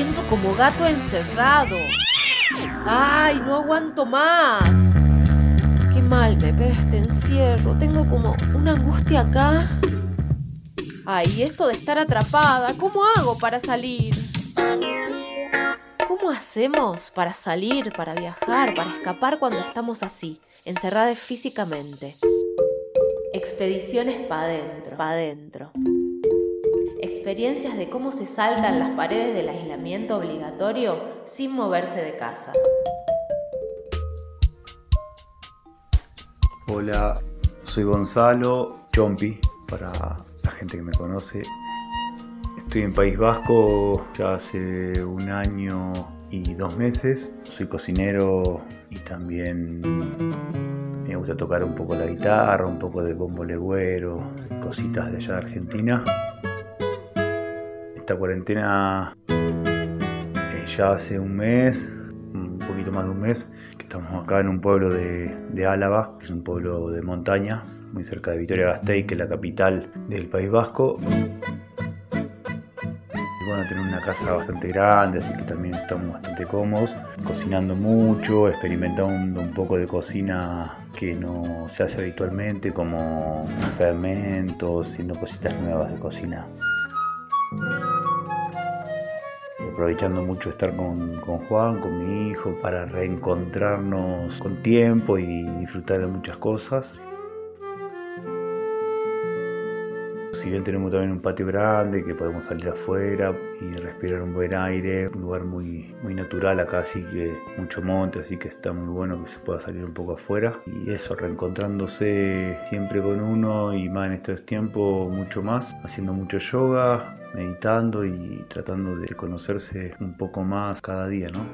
siento como gato encerrado. ¡Ay, no aguanto más! Qué mal me pega este encierro. Tengo como una angustia acá. Ay, esto de estar atrapada, ¿cómo hago para salir? ¿Cómo hacemos para salir, para viajar, para escapar cuando estamos así, encerradas físicamente? Expediciones pa' adentro. Pa' adentro. Experiencias de cómo se saltan las paredes del aislamiento obligatorio sin moverse de casa. Hola, soy Gonzalo Chompi, para la gente que me conoce. Estoy en País Vasco ya hace un año y dos meses. Soy cocinero y también me gusta tocar un poco la guitarra, un poco de bombo legüero, cositas de allá de Argentina. Esta cuarentena eh, ya hace un mes, un poquito más de un mes, que estamos acá en un pueblo de, Álava, que es un pueblo de montaña, muy cerca de Vitoria-Gasteiz, que es la capital del País Vasco bueno, tener una casa bastante grande, así que también estamos bastante cómodos, cocinando mucho, experimentando un poco de cocina que no se hace habitualmente, como fermentos, haciendo cositas nuevas de cocina. Aprovechando mucho estar con, con Juan, con mi hijo, para reencontrarnos con tiempo y disfrutar de muchas cosas. Si bien tenemos también un patio grande que podemos salir afuera y respirar un buen aire, un lugar muy, muy natural acá, así que mucho monte, así que está muy bueno que se pueda salir un poco afuera. Y eso, reencontrándose siempre con uno y más en estos tiempos, mucho más, haciendo mucho yoga, meditando y tratando de conocerse un poco más cada día, ¿no?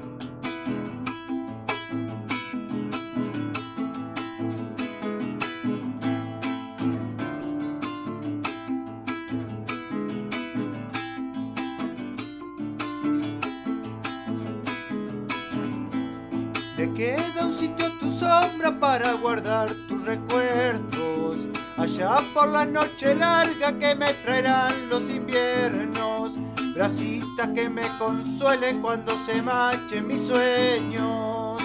Te queda un sitio a tu sombra para guardar tus recuerdos. Allá por la noche larga que me traerán los inviernos. Brasitas que me consuelen cuando se marchen mis sueños.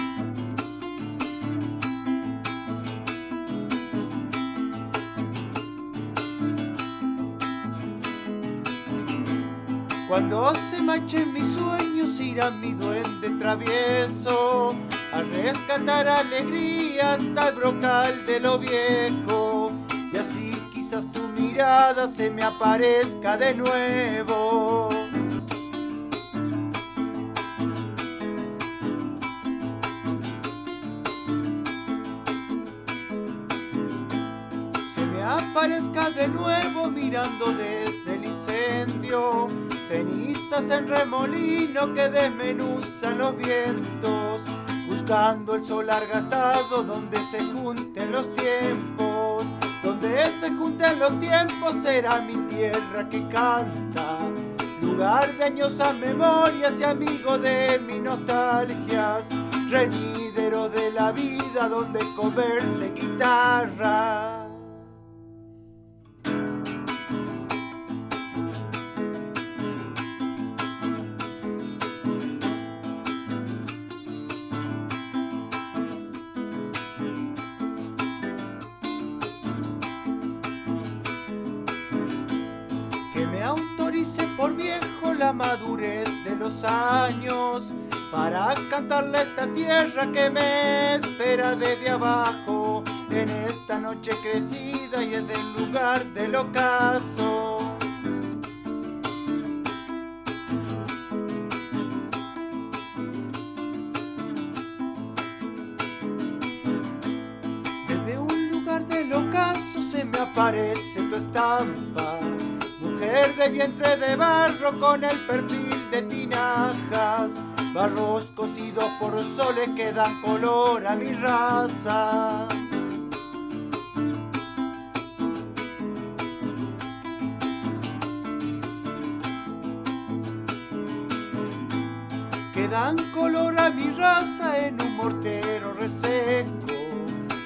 Cuando se marchen mis sueños irá mi duende travieso a rescatar alegría hasta el brocal de lo viejo. Así quizás tu mirada se me aparezca de nuevo. Se me aparezca de nuevo mirando desde el incendio. Cenizas en remolino que desmenuzan los vientos buscando el solar gastado donde se junten los tiempos, donde se junten los tiempos será mi tierra que canta, lugar de añosas memorias y amigo de mis nostalgias, renidero de la vida donde comerse guitarra. Autorice por viejo la madurez de los años para cantarle a esta tierra que me espera desde abajo en esta noche crecida y es del lugar del ocaso. Desde un lugar del ocaso se me aparece tu estampa mujer de vientre de barro con el perfil de tinajas, barros cocidos por soles que dan color a mi raza. Que dan color a mi raza en un mortero reseco,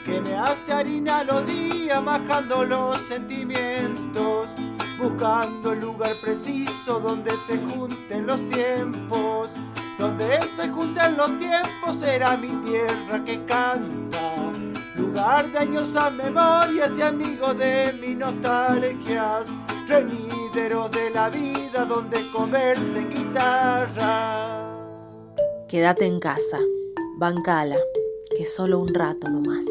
que me hace harina los días bajando los sentimientos buscando el lugar preciso donde se junten los tiempos. Donde se junten los tiempos será mi tierra que canta. Lugar de añosas memorias y amigo de mis nostalgias. Reñidero de la vida donde comerse en guitarra. Quédate en casa, bancala, que solo un rato nomás.